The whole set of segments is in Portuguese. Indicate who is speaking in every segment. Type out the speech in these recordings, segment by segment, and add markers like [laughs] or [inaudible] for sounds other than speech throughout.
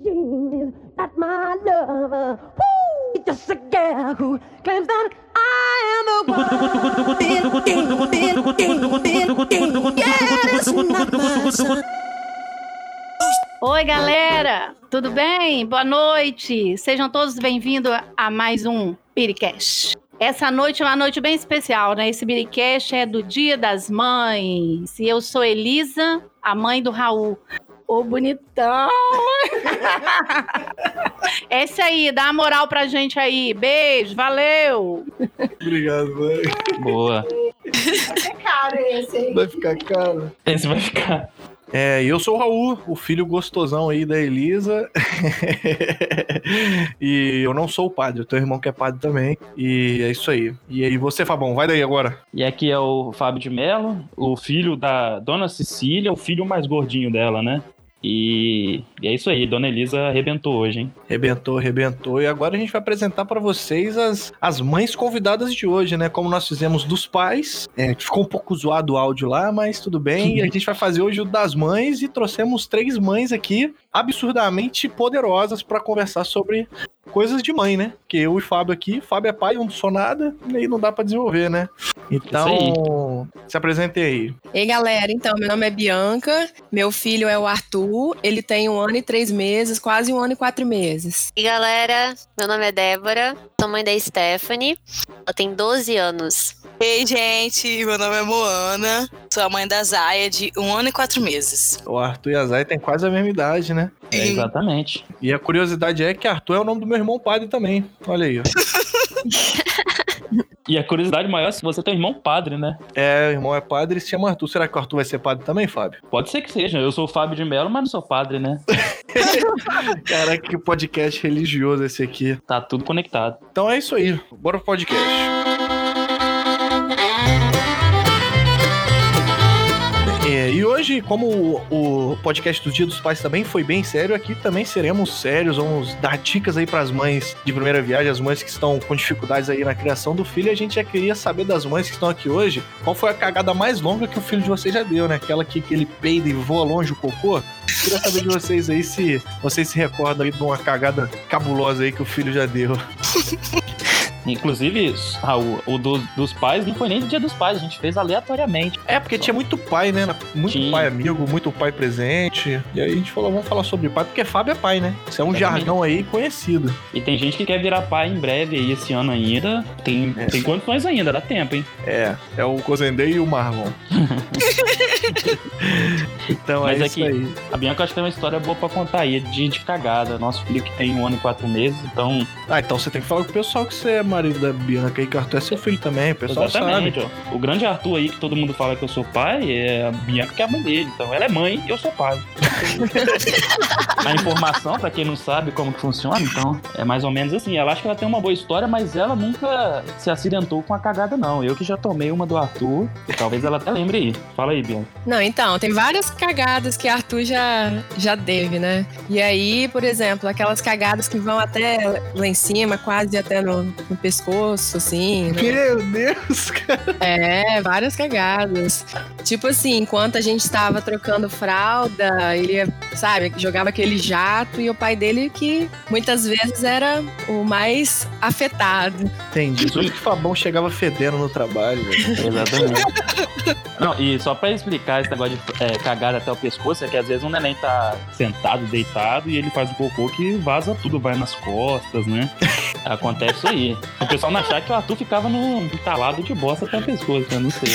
Speaker 1: Is not my lover. Woo! Just a girl who claims that I am the.
Speaker 2: Oi, galera! Tudo bem? Boa noite! Sejam todos bem-vindos a mais um Piricast. Essa noite é uma noite bem especial, né? Esse Biricast é do Dia das Mães. E eu sou Elisa, a mãe do Raul. Ô, bonitão! [laughs] Esse aí, dá uma moral pra gente aí. Beijo, valeu!
Speaker 3: Obrigado, mãe.
Speaker 4: Boa.
Speaker 2: Cara, esse aí.
Speaker 3: Vai ficar caro.
Speaker 4: Esse vai ficar.
Speaker 3: É, e eu sou o Raul, o filho gostosão aí da Elisa. [laughs] e eu não sou o padre, eu tenho um irmão que é padre também. E é isso aí. E aí, você, Fabão, vai daí agora.
Speaker 4: E aqui é o Fábio de Mello, o filho da Dona Cecília, o filho mais gordinho dela, né? E, e é isso aí, Dona Elisa arrebentou hoje, hein?
Speaker 3: Rebentou, rebentou. E agora a gente vai apresentar para vocês as, as mães convidadas de hoje, né? Como nós fizemos dos pais. É, ficou um pouco zoado o áudio lá, mas tudo bem. E [laughs] a gente vai fazer hoje o das mães e trouxemos três mães aqui absurdamente poderosas para conversar sobre coisas de mãe, né? Porque eu e Fábio aqui, Fábio é pai, eu não sou nada, e aí não dá para desenvolver, né? Então, se apresente aí.
Speaker 5: Ei, galera, então, meu nome é Bianca, meu filho é o Arthur, ele tem um ano e três meses, quase um ano e quatro meses.
Speaker 6: E galera, meu nome é Débora, sou mãe da Stephanie, ela tem 12 anos.
Speaker 7: Ei, gente, meu nome é Moana, sou a mãe da Zaya de um ano e quatro meses.
Speaker 3: O Arthur e a Zay têm quase a mesma idade, né?
Speaker 4: É, exatamente.
Speaker 3: E a curiosidade é que Arthur é o nome do meu irmão padre também. Olha aí, ó. [laughs]
Speaker 4: E a curiosidade maior é se você tem um irmão padre, né?
Speaker 3: É, o irmão é padre e se chama Arthur. Será que o Arthur vai ser padre também, Fábio?
Speaker 4: Pode ser que seja. Eu sou o Fábio de Mello, mas não sou padre, né? [laughs]
Speaker 3: Caraca, que podcast religioso esse aqui.
Speaker 4: Tá tudo conectado.
Speaker 3: Então é isso aí. Bora pro podcast. E hoje, como o, o podcast do Dia dos Pais também foi bem sério, aqui também seremos sérios. Vamos dar dicas aí pras mães de primeira viagem, as mães que estão com dificuldades aí na criação do filho. E a gente já queria saber das mães que estão aqui hoje, qual foi a cagada mais longa que o filho de vocês já deu, né? Aquela que, que ele peida e voa longe o cocô. Queria saber de vocês aí se vocês se recordam aí de uma cagada cabulosa aí que o filho já deu. [laughs]
Speaker 4: Inclusive, Raul, o do- dos pais não foi nem do dia dos pais, a gente fez aleatoriamente.
Speaker 3: É, porque tinha muito pai, né? Muito
Speaker 4: Tinha.
Speaker 3: pai amigo, muito pai presente. E aí a gente falou, vamos falar sobre pai, porque Fábio é pai, né? Isso é um
Speaker 4: Exatamente.
Speaker 3: jargão aí conhecido.
Speaker 4: E tem gente que quer virar pai em breve aí, esse ano ainda. Tem,
Speaker 3: É.
Speaker 4: tem condições ainda, dá tempo, hein?
Speaker 3: É, é o Cozendei e o Marlon. [laughs] então
Speaker 4: Mas
Speaker 3: é
Speaker 4: é
Speaker 3: isso
Speaker 4: que-
Speaker 3: aí.
Speaker 4: A Bianca acho que tem uma história boa pra contar aí, de, de cagada. Nosso filho que tem um ano e quatro meses, então.
Speaker 3: Ah, então você tem que falar com o pessoal que você é marido da Bianca aí, que o Arthur é seu filho também. O pessoal
Speaker 4: exatamente,
Speaker 3: sabe.
Speaker 4: ó. O grande Arthur aí, que todo mundo fala que eu sou pai, é a Bianca que é a mãe dele. Então ela é mãe e eu sou pai. [laughs] a informação, pra quem não sabe como que funciona, então, é mais ou menos assim. Ela acha que ela tem uma boa história, mas ela nunca se acidentou com a cagada, não. Eu que já tomei uma do Arthur, talvez ela até lembre aí. Fala aí, Bianca.
Speaker 5: Não, então, tem várias cagadas que Arthur já, já teve, né? E aí, por exemplo, aquelas cagadas que vão até lá em cima, quase até no, no pescoço, assim. né?
Speaker 3: Meu Deus, [laughs] cara.
Speaker 5: É, várias cagadas. Tipo assim, enquanto a gente tava trocando fralda, ele, sabe, jogava aquele jato e o pai dele que muitas vezes era o mais afetado.
Speaker 3: Entendi. Por isso que o Fabão chegava fedendo no trabalho, velho.
Speaker 4: Exatamente. Não, e só pra explicar esse negócio de é, cagar até o pescoço, é que às vezes o neném tá sentado, deitado, e ele faz um cocô que vaza tudo, vai nas costas, né? Acontece isso aí. O pessoal não achar que o Arthur ficava no entalado de bosta até o pescoço, eu não sei.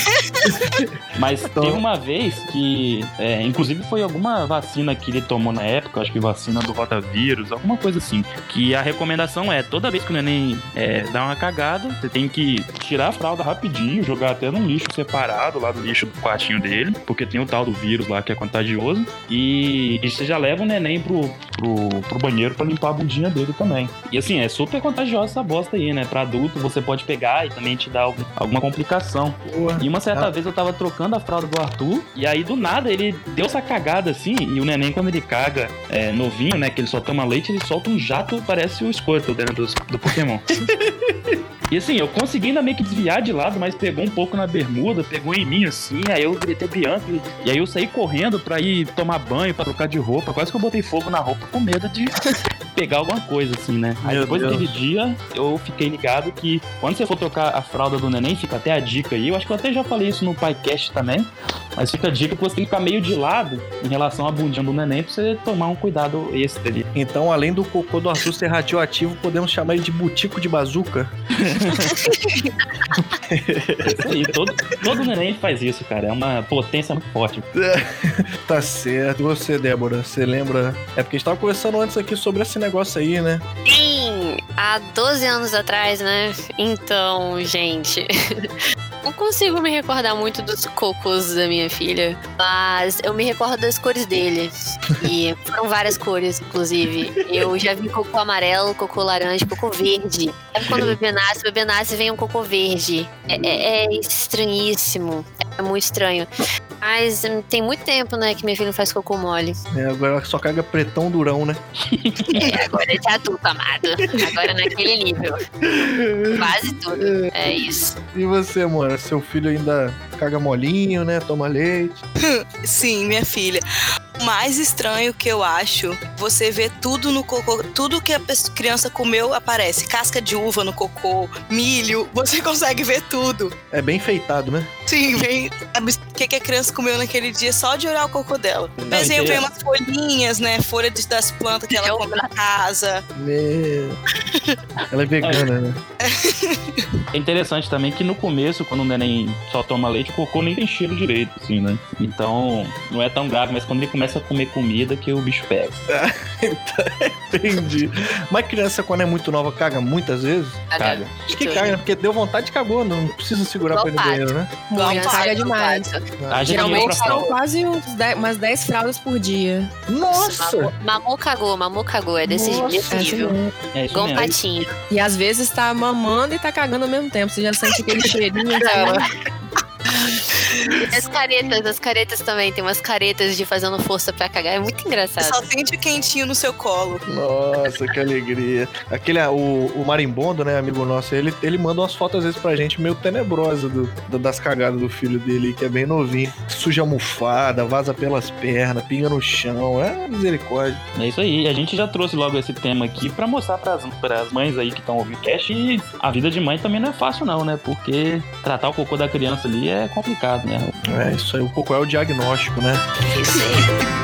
Speaker 4: [laughs] Mas
Speaker 3: Então-
Speaker 4: teve uma vez que, é, inclusive foi alguma vacina que ele tomou na época, acho que vacina do rotavírus, alguma coisa assim, que a recomendação é, toda vez que o neném é, dá uma cagada, você tem que tirar a fralda rapidinho, jogar até num lixo separado lá do lixo do quartinho dele, porque tem o tal do vírus lá que é contagioso, e, e você já leva o neném pro, pro, pro banheiro pra limpar a bundinha dele também. E assim, é super contagiosa essa bosta aí, né? Pra adulto você pode pegar e também te dar algum- alguma complicação.
Speaker 3: Porra.
Speaker 4: E uma certa
Speaker 3: Ah.
Speaker 4: vez eu tava trocando a fralda do Arthur, e aí do nada ele deu essa cagada assim, e o neném, quando ele caga é, novinho, né, que ele só toma leite, ele solta um jato, parece o Squirtle dentro dos- do Pokémon. [laughs] E assim, eu consegui ainda meio que desviar de lado, mas pegou um pouco na bermuda, pegou em mim assim, aí eu gritei Bianca. E aí eu saí correndo pra ir tomar banho, pra trocar de roupa. Quase que eu botei fogo na roupa com medo de pegar alguma coisa, assim, né? Aí
Speaker 3: Meu
Speaker 4: depois
Speaker 3: Deus.
Speaker 4: daquele dia, eu fiquei ligado que quando você for trocar a fralda do neném, fica até a dica aí. Eu acho que eu até já falei isso no PyCast também. Mas fica a dica que você tem que ficar meio de lado em relação à bundinha do neném pra você tomar um cuidado extra ali.
Speaker 3: Então, além do cocô do Arthur ser radioativo, podemos chamar ele de butico de bazuca?
Speaker 4: É isso aí, todo, todo neném faz isso, cara. É uma potência muito forte. [laughs]
Speaker 3: Tá certo. E você, Débora, você lembra? É porque a gente tava conversando antes aqui sobre esse negócio aí, né?
Speaker 6: Sim, há 12 anos atrás, né? Então, gente. [laughs] Não consigo me recordar muito dos cocôs da minha filha, mas eu me recordo das cores dele. E foram várias cores, inclusive. Eu já vi cocô amarelo, cocô laranja, cocô verde. Sabe quando o bebê nasce, o bebê nasce e vem um cocô verde. É, é- é estranhíssimo. É muito estranho. Mas hum, tem muito tempo, né, que minha filha não faz cocô mole.
Speaker 3: É, agora ela só caga pretão durão, né? [laughs]
Speaker 6: É, agora é adulto, amado. Agora naquele nível. Quase tudo. É isso.
Speaker 3: E você, amor? Seu filho ainda caga molinho, né? Toma leite. [laughs]
Speaker 7: Sim, minha filha. O mais estranho que eu acho, você vê tudo no cocô, tudo que a criança comeu aparece. Casca de uva no cocô, milho, você [laughs] consegue ver tudo.
Speaker 3: É bem feitado, né?
Speaker 7: Sim, vem o que, que a criança comeu naquele dia só de olhar o cocô dela.
Speaker 4: Não,
Speaker 7: Desenho vem umas folhinhas, né? Folha de- das plantas que ela come na casa.
Speaker 3: Meu. Ela é vegana, né?
Speaker 4: É interessante também que no começo, quando o neném só toma leite, o cocô nem tem cheiro direito, assim, né? Então, não é tão grave, mas quando ele começa a comer comida que o bicho pega. [laughs]
Speaker 3: Entendi. Mas criança, quando é muito nova, caga muitas vezes?
Speaker 4: Caga.
Speaker 3: Acho que caga, né? Porque deu vontade, cagou. Não precisa segurar
Speaker 6: Igual
Speaker 3: pra ir no banheiro, né?
Speaker 7: Pato,
Speaker 5: caga
Speaker 7: igual
Speaker 5: demais.
Speaker 4: dinheiro
Speaker 5: Geralmente são quase uns dez- umas 10 fraldas por dia.
Speaker 3: Nossa!
Speaker 6: Mamou, cagou, mamou cagou. É desse,
Speaker 3: Nossa,
Speaker 6: desse
Speaker 5: É
Speaker 6: nível.
Speaker 5: assim.
Speaker 4: É
Speaker 6: Igual um patinho.
Speaker 5: E às vezes tá mamando e tá cagando ao mesmo tempo. Você já sente aquele cheirinho. [laughs] assim.
Speaker 6: E as caretas, as caretas também. Tem umas caretas de fazendo força pra cagar. É muito engraçado.
Speaker 7: só sente o quentinho no seu colo.
Speaker 3: Nossa, que alegria. Aquele, ah, o, o Marimbondo, né, amigo nosso, ele, ele manda umas fotos às vezes pra gente meio tenebrosas do, do- das cagadas do filho dele, que é bem novinho. Suja almofada, vaza pelas pernas, pinga no chão. É misericórdia.
Speaker 4: É isso aí. A gente já trouxe logo esse tema aqui pra mostrar pras, pras mães aí que estão ouvindo o cast. E a vida de mãe também não é fácil, não, né? Porque tratar o cocô da criança ali é complicado, né?
Speaker 3: É, isso aí, o cocô é o diagnóstico, né?
Speaker 6: Isso aí.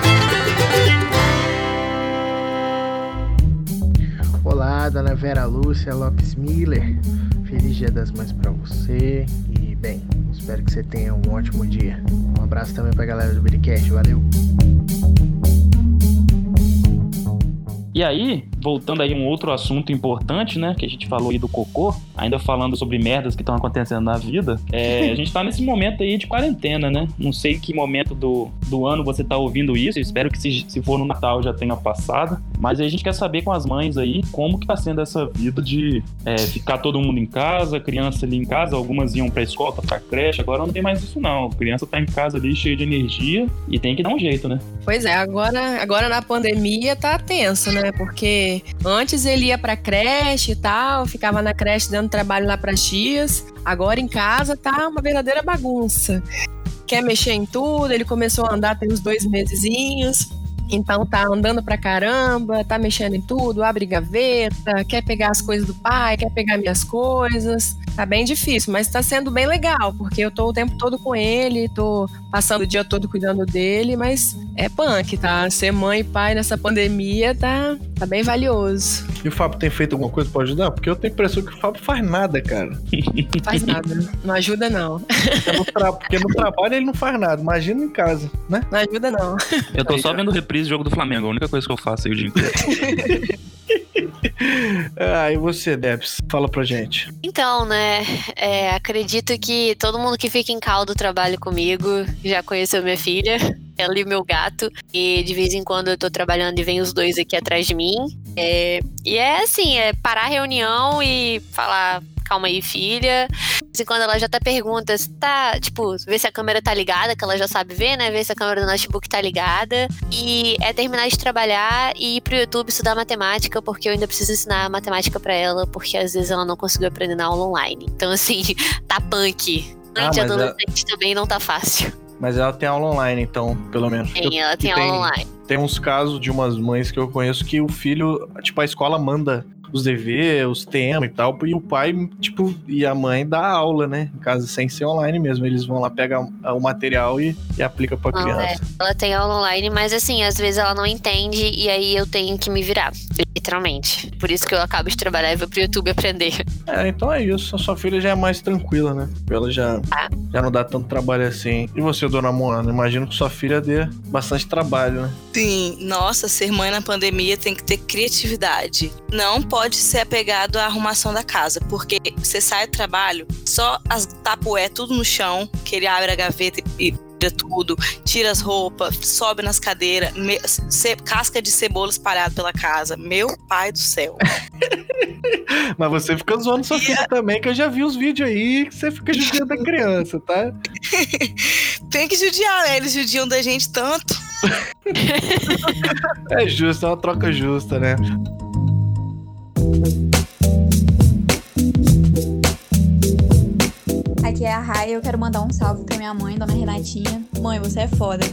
Speaker 8: Olá, dona Vera Lúcia Lopes Miller. Feliz Dia das Mães pra você. E, bem, espero que você tenha um ótimo dia. Um abraço também pra galera do Biricast. Valeu!
Speaker 4: E aí, voltando aí um outro assunto importante, né? Que a gente falou aí do cocô, ainda falando sobre merdas que estão acontecendo na vida. é, a gente tá nesse momento aí de quarentena, né? Não sei que momento do, do ano você tá ouvindo isso. Espero que se, se for no Natal já tenha passado. Mas a gente quer saber com as mães aí como que tá sendo essa vida de é, ficar todo mundo em casa, criança ali em casa, algumas iam pra escola, pra creche, agora não tem mais isso não. A criança tá em casa ali cheia de energia e tem que dar um jeito, né?
Speaker 5: Pois é, agora, agora na pandemia tá tenso, né? Porque antes ele ia pra creche e tal, ficava na creche dando trabalho lá pras tias. Agora em casa tá uma verdadeira bagunça. Quer mexer em tudo, ele começou a andar tem uns dois mesezinhos. Então tá andando pra caramba, tá mexendo em tudo, abre gaveta, quer pegar as coisas do pai, quer pegar minhas coisas. Tá bem difícil, mas tá sendo bem legal, porque eu tô o tempo todo com ele, tô passando o dia todo cuidando dele, mas é punk, tá? Ser mãe e pai nessa pandemia tá, tá bem valioso.
Speaker 3: E o Fábio tem feito alguma coisa pra ajudar? Porque eu tenho a impressão que o Fábio faz nada, cara.
Speaker 5: Não [laughs] faz nada. Não ajuda, não.
Speaker 3: Porque no, tra- porque no trabalho ele não faz nada. Imagina em casa, né?
Speaker 5: Não ajuda, não.
Speaker 4: Eu tô só vendo reprise do jogo do Flamengo, a única coisa que eu faço aí o dia inteiro. [laughs]
Speaker 3: Ah, e você, Debs? Fala pra gente.
Speaker 6: Então, né, é, acredito que todo mundo que fica em caldo trabalha comigo já conheceu minha filha, [laughs] ela e meu gato, e de vez em quando eu tô trabalhando e vem os dois aqui atrás de mim. É, e é assim, é parar a reunião e falar, calma aí, filha. De vez em quando ela já até pergunta se tá, tipo, ver se a câmera tá ligada, que ela já sabe ver, né? Ver se a câmera do notebook tá ligada. E é terminar de trabalhar e ir pro YouTube estudar matemática, porque eu ainda preciso ensinar matemática pra ela, porque às vezes ela não conseguiu aprender na aula online. Então, assim, [laughs] tá punk.
Speaker 3: Ah,
Speaker 6: de
Speaker 3: é-
Speaker 6: adolescente também não tá fácil.
Speaker 3: Mas ela tem aula online, então, pelo menos.
Speaker 6: Tem, ela tem aula online.
Speaker 3: Tem uns casos de umas mães que eu conheço que o filho, tipo, a escola manda os deveres, os temas e tal, e o pai, tipo, e a mãe dá aula, né? Em casa, sem ser online mesmo. Eles vão lá, pegam o material e, e aplica pra
Speaker 6: Não,
Speaker 3: criança.
Speaker 6: é. Ela tem aula online, mas assim, às vezes ela não entende e aí eu tenho que me virar, literalmente. Por isso que eu acabo de trabalhar e vou pro YouTube aprender.
Speaker 3: É, então é isso. A sua filha já é mais tranquila, né? Ela já,
Speaker 6: Ah.
Speaker 3: já não dá tanto trabalho assim. E você, dona Moana? Imagino que sua filha dê bastante trabalho, né?
Speaker 7: Sim, nossa, ser mãe na pandemia tem que ter criatividade. Não pode ser apegado à arrumação da casa, porque você sai do trabalho, só as tapué tudo no chão, que ele abre a gaveta e, tira tudo, tira as roupas, sobe nas cadeiras, me- casca de cebola espalhada pela casa. Meu pai do céu. [laughs]
Speaker 3: Mas você fica zoando sua filha também, que eu já vi os vídeos aí que você fica judiando da criança, tá? [laughs]
Speaker 7: Tem que judiar, né? Eles judiam da gente tanto. [laughs]
Speaker 3: É justo, é uma troca justa, né?
Speaker 9: Aqui é a Rai, eu quero mandar um salve pra minha mãe, dona Renatinha. Mãe, você é foda.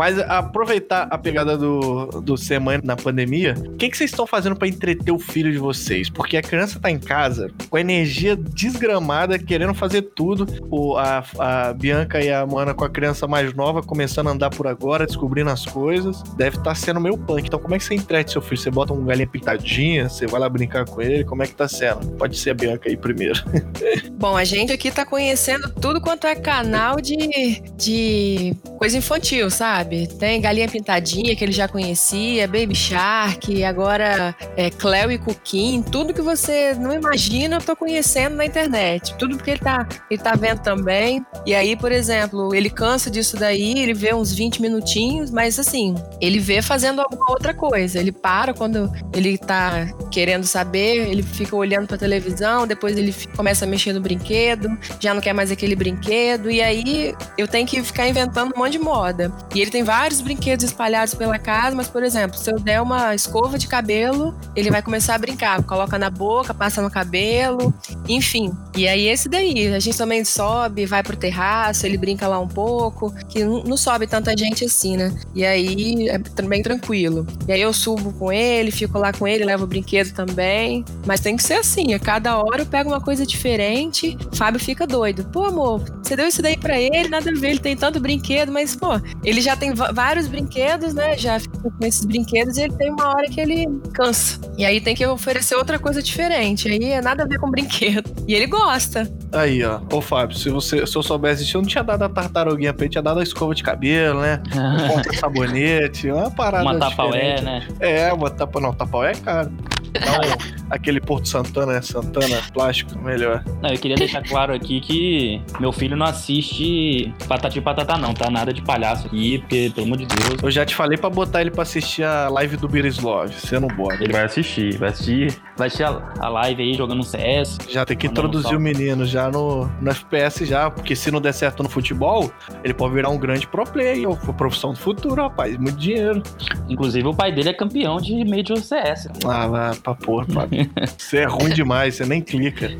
Speaker 3: Mas aproveitar a pegada do, do mãe na pandemia, o que, que vocês estão fazendo pra entreter o filho de vocês? Porque a criança tá em casa com energia desgramada, querendo fazer tudo. O, a, a Bianca e a Moana com a criança mais nova, começando a andar por agora, descobrindo as coisas. Deve estar sendo meio punk. Então, como é que você entrete seu filho? Você bota um galinha pintadinha, você vai lá brincar com ele? Como é que tá sendo? Pode ser a Bianca aí primeiro. [laughs]
Speaker 5: Bom, a gente aqui tá conhecendo tudo quanto é canal de, de coisa infantil, sabe? Tem Galinha Pintadinha, que ele já conhecia, Baby Shark, agora é, Cleo e Cuquim, tudo que você não imagina, eu tô conhecendo na internet. Tudo porque ele tá, ele tá vendo também. E aí, por exemplo, ele cansa disso daí, ele vê uns 20 minutinhos, mas assim, ele vê fazendo alguma outra coisa. Ele para quando ele tá querendo saber, ele fica olhando pra televisão, depois ele começa a mexer no brinquedo, já não quer mais aquele brinquedo, e aí eu tenho que ficar inventando um monte de moda. E ele tem vários brinquedos espalhados pela casa, mas, por exemplo, se eu der uma escova de cabelo, ele vai começar a brincar, coloca na boca, passa no cabelo, enfim. E aí esse daí, a gente também sobe, vai pro terraço, ele brinca lá um pouco, que não sobe tanta gente assim, né? E aí é bem tranquilo. E aí eu subo com ele, fico lá com ele, levo o brinquedo também. Mas tem que ser assim, a cada hora eu pego uma coisa diferente. Fábio fica doido. Pô, amor, você deu isso daí pra ele, nada a ver, ele tem tanto brinquedo, mas, pô, ele já tem vários brinquedos, né? Já fica com esses brinquedos e ele tem uma hora que ele cansa. E aí tem que oferecer outra coisa diferente. Aí é nada a ver com brinquedo. E ele gosta.
Speaker 3: Aí, ó. Ô, Fábio, se, você, se eu soubesse disso, eu não tinha dado a tartaruguinha pra ele, tinha dado a escova de cabelo, né? Compra sabonete, uma parada
Speaker 4: Uma tapaué, né?
Speaker 3: É, uma tapa... Não, tapaué é caro. Não, [laughs] aquele Porto Santana, é Santana, plástico, melhor.
Speaker 4: Não, eu queria deixar claro aqui que meu filho não assiste Patati e Patatá, não, tá? Nada de palhaço aqui, porque, pelo amor de Deus,
Speaker 3: Eu já te falei pra botar ele pra assistir a live do Birislov, você não bota.
Speaker 4: ele vai assistir. Vai assistir, vai assistir a, a live aí jogando CS.
Speaker 3: Já tem que introduzir o menino já no, no FPS já, porque se não der certo no futebol, ele pode virar um grande pro player, ou profissão do futuro, rapaz, muito dinheiro.
Speaker 4: Inclusive, o pai dele é campeão de Major CS.
Speaker 3: Ah, vai pra porra, Fábio. Você é ruim demais, você nem clica.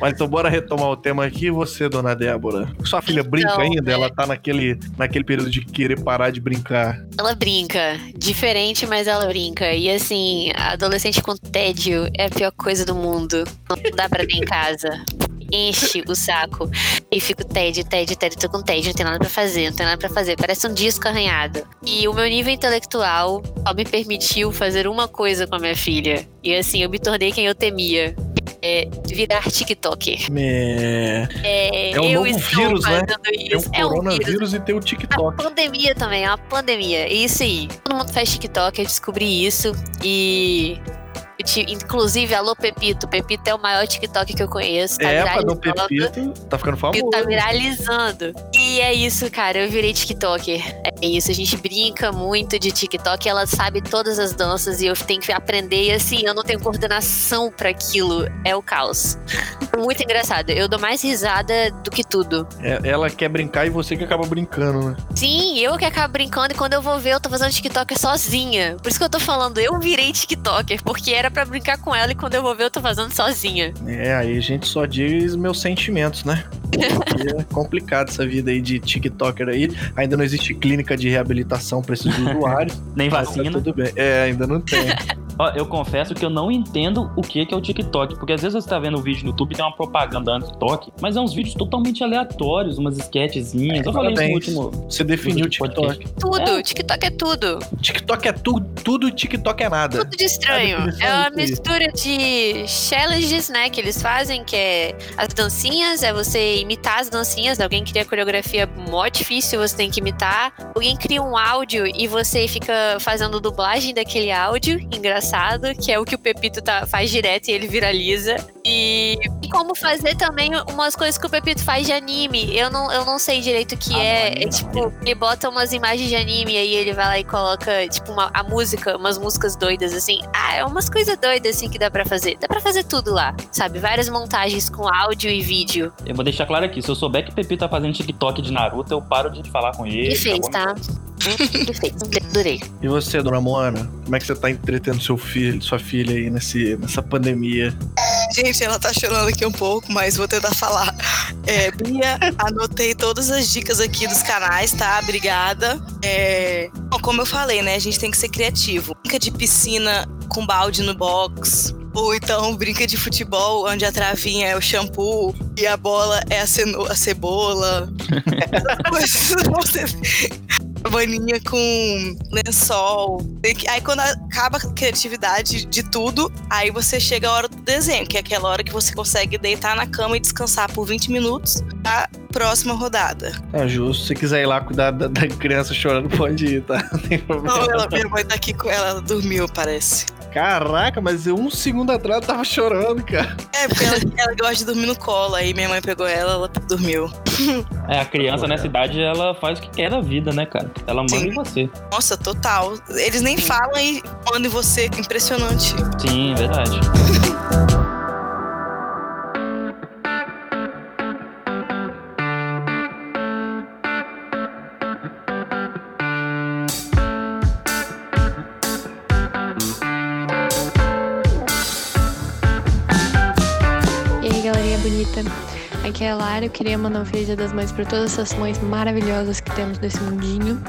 Speaker 3: Mas então bora retomar o tema aqui. Você, dona Débora, sua filha brinca
Speaker 6: Então,
Speaker 3: ainda? Ela tá naquele, naquele período de querer parar de brincar.
Speaker 6: Ela brinca. Diferente, mas ela brinca. E assim, adolescente com tédio é a pior coisa do mundo. Não dá pra ter em casa. Enche o saco. E fico tédio, tédio, tédio. Tô com tédio, não tem nada pra fazer, não tem nada pra fazer. Parece um disco arranhado. E o meu nível intelectual só me permitiu fazer uma coisa com a minha filha. E assim, eu me tornei quem eu temia. É virar TikToker.
Speaker 3: É,
Speaker 6: É,
Speaker 3: É um
Speaker 6: eu
Speaker 3: novo vírus, né? tem
Speaker 6: isso.
Speaker 3: o
Speaker 6: é um
Speaker 3: coronavírus e tem o
Speaker 6: A
Speaker 3: TikTok.
Speaker 6: pandemia também, é uma pandemia. Isso aí. Todo mundo faz TikTok, eu descobri isso. E. Inclusive, alô Pepito. Pepito é o maior TikTok que eu conheço. Tá
Speaker 3: É,
Speaker 6: viralizando.
Speaker 3: Pepito, tá ficando
Speaker 6: Pepito
Speaker 3: famoso.
Speaker 6: tá viralizando. E é isso, cara. Eu virei TikToker. É isso. A gente brinca muito de TikTok. Ela sabe todas as danças e eu tenho que aprender. E assim, eu não tenho coordenação para aquilo. É o caos. [laughs] Muito engraçado. Eu dou mais risada do que tudo.
Speaker 3: É, ela quer brincar e você que acaba brincando, né?
Speaker 6: Sim, eu que acabo brincando e quando eu vou ver, eu tô fazendo TikToker sozinha. Por isso que eu tô falando, eu virei TikToker, porque era para brincar com ela e quando eu vou ver, eu tô fazendo sozinha.
Speaker 3: É, aí a gente só diz meus sentimentos, né? Porque [laughs] é complicado essa vida aí de TikToker aí. Ainda não existe clínica de reabilitação para esses usuários. [laughs]
Speaker 4: Nem
Speaker 3: Mas
Speaker 4: vacina.
Speaker 3: Tá tudo bem. É, ainda não tem. [laughs]
Speaker 4: Ó, eu confesso que eu não entendo o que que é o TikTok, porque às vezes você tá vendo um vídeo no YouTube e tem uma propaganda antes do TikTok, mas é uns vídeos totalmente aleatórios, umas sketchzinhas. Eu falei isso no último.
Speaker 3: Você definiu o TikTok.
Speaker 6: Tudo, TikTok é tudo.
Speaker 3: TikTok é tudo, tudo e TikTok é nada.
Speaker 6: Tudo de estranho. É uma mistura de challenges, né, que eles fazem, que é as dancinhas, é você imitar as dancinhas. Alguém cria a coreografia mó difícil, você tem que imitar. Alguém cria um áudio e você fica fazendo dublagem daquele áudio, engraçado, que é o que o Pepito tá, faz direto e ele viraliza. E, e como fazer também umas coisas que o Pepito faz de anime. Eu não, eu não sei direito o que
Speaker 4: Ah,
Speaker 6: é.
Speaker 4: não,
Speaker 6: É
Speaker 4: não.
Speaker 6: tipo, ele bota umas imagens de anime e aí ele vai lá e coloca, tipo, uma, a música, umas músicas doidas, assim. Ah, é umas coisas doidas, assim, que dá pra fazer. Dá pra fazer tudo lá, sabe? Várias montagens com áudio e vídeo.
Speaker 4: Eu vou deixar claro aqui, se eu souber que o Pepe tá fazendo TikTok de Naruto, eu paro de falar com ele.
Speaker 6: Ele fez, tá? Fez, adorei.
Speaker 3: E você, dona Moana? Como é que você tá entretendo seu filho, sua filha aí nesse, nessa pandemia?
Speaker 7: Gente, ela tá chorando aqui um pouco, mas vou tentar falar. É, Bia, anotei todas as dicas aqui dos canais, tá? Obrigada. É, bom, como eu falei, né? A gente tem que ser criativo. Brinca de piscina com balde no box. Ou então brinca de futebol, onde a travinha é o shampoo e a bola é a, ceno- a cebola. [laughs] Essas coisas você Vaninha com lençol. Aí quando acaba a criatividade de tudo, aí você chega a hora do desenho, que é aquela hora que você consegue deitar na cama e descansar por 20 minutos a próxima rodada.
Speaker 3: Tá justo. Se você quiser ir lá cuidar da, da criança chorando, pode ir, tá? [laughs] Não tem problema.
Speaker 7: Não, ela, minha mãe tá aqui com ela, ela dormiu, parece.
Speaker 3: Caraca, mas eu um segundo atrás eu tava chorando, cara.
Speaker 7: É, porque ela, ela gosta de dormir no colo, aí minha mãe pegou ela, ela dormiu. [laughs]
Speaker 4: É, a criança nessa idade, ela faz o que quer da vida, né, cara? Ela manda
Speaker 7: Sim.
Speaker 4: em você.
Speaker 7: Nossa, total. Eles nem falam e mandam em você. Impressionante.
Speaker 4: Sim, verdade. [laughs]
Speaker 10: Aqui é a Lara. Eu queria mandar um feliz dia das mães para todas essas mães maravilhosas que temos nesse mundinho.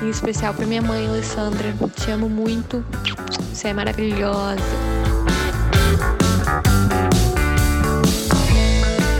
Speaker 10: Em especial para minha mãe, Alessandra. Te amo muito. Você é maravilhosa.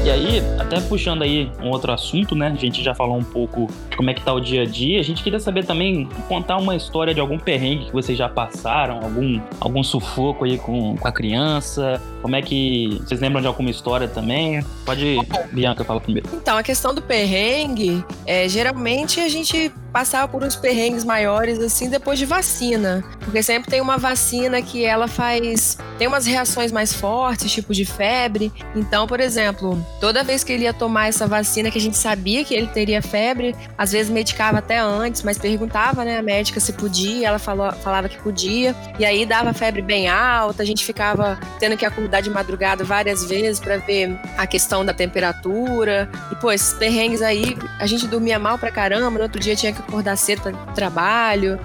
Speaker 4: E aí, até puxando aí um outro assunto, né? A gente já falou um pouco de como é que tá o dia a dia. A gente queria saber também, contar uma história de algum perrengue que vocês já passaram, algum, algum sufoco aí com, com a criança. Como é que. Vocês lembram de alguma história também? Pode, Bianca, fala primeiro.
Speaker 5: Então, a questão do perrengue, é, geralmente a gente passava por uns perrengues maiores assim depois de vacina. Porque sempre tem uma vacina que ela faz. tem umas reações mais fortes, tipo de febre. Então, por exemplo, toda vez que ele ia tomar essa vacina, que a gente sabia que ele teria febre, às vezes medicava até antes, mas perguntava, né, a médica se podia, ela falou, falava que podia. E aí dava febre bem alta, a gente ficava tendo que acordar de madrugada várias vezes para ver a questão da temperatura. E, pô, esses perrengues aí, a gente dormia mal pra caramba, no outro dia tinha que acordar cedo trabalho.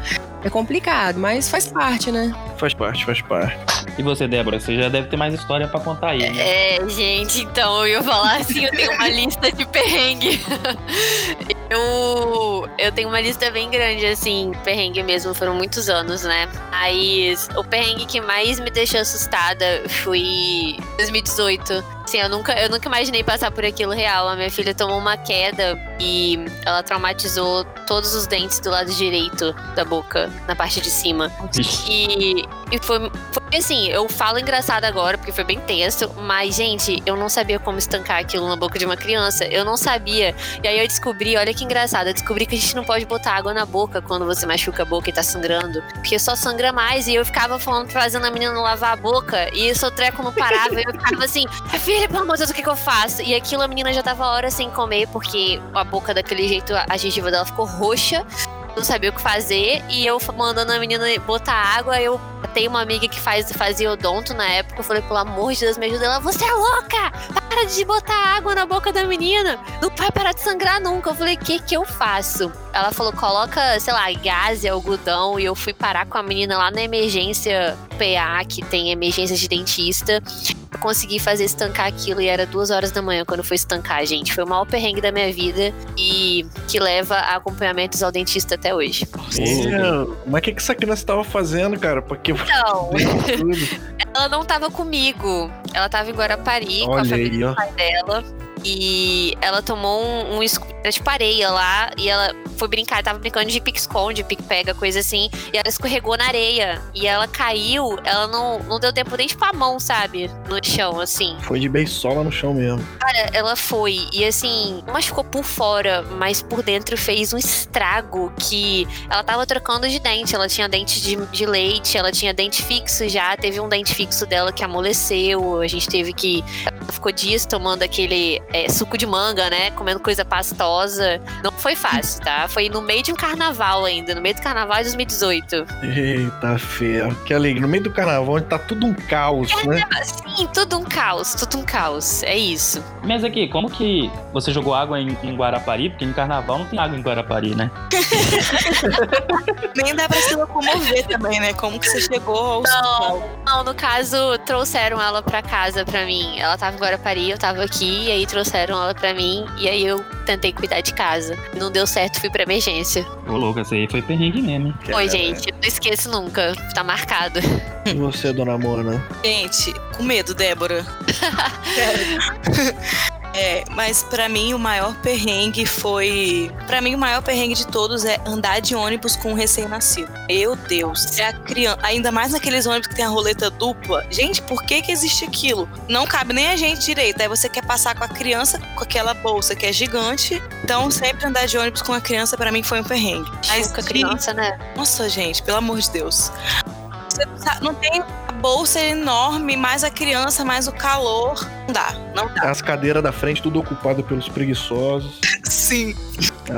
Speaker 5: É complicado, mas faz parte, né?
Speaker 3: Faz parte, faz parte.
Speaker 4: E você, Débora? Você já deve ter mais história pra contar aí, né?
Speaker 6: É, gente, então eu ia falar assim, eu tenho uma lista de perrengue. [laughs] Eu, eu tenho uma lista bem grande, assim, perrengue mesmo, foram muitos anos, né? Mas o perrengue que mais me deixou assustada foi 2018. Assim, eu nunca, eu nunca imaginei passar por aquilo real. A minha filha tomou uma queda e ela traumatizou todos os dentes do lado direito da boca, na parte de cima. E, e foi, foi assim, eu falo engraçado agora, porque foi bem tenso, mas, gente, eu não sabia como estancar aquilo na boca de uma criança. Eu não sabia. E aí eu descobri, olha que engraçado, eu descobri que a gente não pode botar água na boca quando você machuca a boca e tá sangrando. Porque só sangra mais. E eu ficava falando, fazendo a menina lavar a boca. E esse treco não parava. e eu ficava assim, filha, pelo amor de Deus, o que, que eu faço? E aquilo a menina já tava horas sem comer, porque a boca daquele jeito, a gengiva dela ficou roxa não sabia o que fazer. E eu mandando a menina botar água, eu tenho uma amiga que faz, fazia odonto na época. Eu falei, pelo amor de Deus, me ajuda. Ela, você é louca! Para de botar água na boca da menina! Não vai parar de sangrar nunca. Eu falei, o que que eu faço? Ela falou, coloca, sei lá, gás e algodão. E eu fui parar com a menina lá na emergência PA, que tem emergência de dentista. Eu consegui fazer estancar aquilo e era duas horas da manhã quando foi estancar, gente. Foi o maior perrengue da minha vida e que leva a acompanhamentos ao dentista até hoje.
Speaker 3: Mas o que, que essa criança tava fazendo, cara? Porque
Speaker 6: Então, [laughs] ela não tava comigo. Ela tava em Guarapari com a
Speaker 3: Olha
Speaker 6: família
Speaker 3: aí,
Speaker 6: do pai dela. E ela tomou um, um era tipo areia lá e ela foi brincar, tava brincando de pique-esconde, pique-pega, coisa assim. E ela escorregou na areia. E ela caiu, ela não, não deu tempo nem de pôr a mão, sabe? No chão, assim.
Speaker 3: Foi de beisola no chão mesmo.
Speaker 6: Cara, ela foi. E assim, não machucou por fora, mas por dentro fez um estrago que ela tava trocando de dente. Ela tinha dente de, de leite, ela tinha dente fixo já. Teve um dente fixo dela que amoleceu. A gente teve que. Ela ficou dias tomando aquele é, suco de manga, né? Comendo coisa pastosa. Não foi fácil, tá? Foi no meio de um carnaval ainda, no meio do carnaval de 2018.
Speaker 3: Eita ferro. Que alegria. No meio do carnaval, onde tá tudo um caos, né?
Speaker 6: Sim, tudo um caos, tudo um caos. É isso.
Speaker 4: Mas aqui, como que você jogou água em, em Guarapari? Porque em carnaval não tem água em Guarapari, né? [laughs]
Speaker 7: Nem dá pra se locomover também, né? Como que você chegou ao hospital?
Speaker 6: Não, no caso, trouxeram ela pra casa pra mim. Ela tava em Guarapari, eu tava aqui, e aí trouxeram ela pra mim, e aí eu tentei cuidar de casa. Não deu certo, fui pra emergência.
Speaker 4: Ô, louco, essa aí foi perrengue mesmo?
Speaker 6: Oi, gente, não esqueço nunca. Tá marcado.
Speaker 3: E você, dona Mona?
Speaker 7: Gente, com medo, Débora. [laughs] É, mas pra mim o maior perrengue foi. Pra mim o maior perrengue de todos é andar de ônibus com um recém-nascido. Meu Deus. É a criança. Ainda mais naqueles ônibus que tem a roleta dupla. Gente, por que que existe aquilo? Não cabe nem a gente direito. Aí você quer passar com a criança com aquela bolsa que é gigante. Então sempre andar de ônibus com a criança pra mim foi um perrengue. Mas
Speaker 6: Chuca
Speaker 7: de-
Speaker 6: criança, né?
Speaker 7: Nossa, gente, pelo amor de Deus. Você não tem a bolsa enorme, mais a criança, mais o calor. Não dá, não dá.
Speaker 3: As cadeiras da frente, tudo ocupado pelos preguiçosos.
Speaker 7: Sim.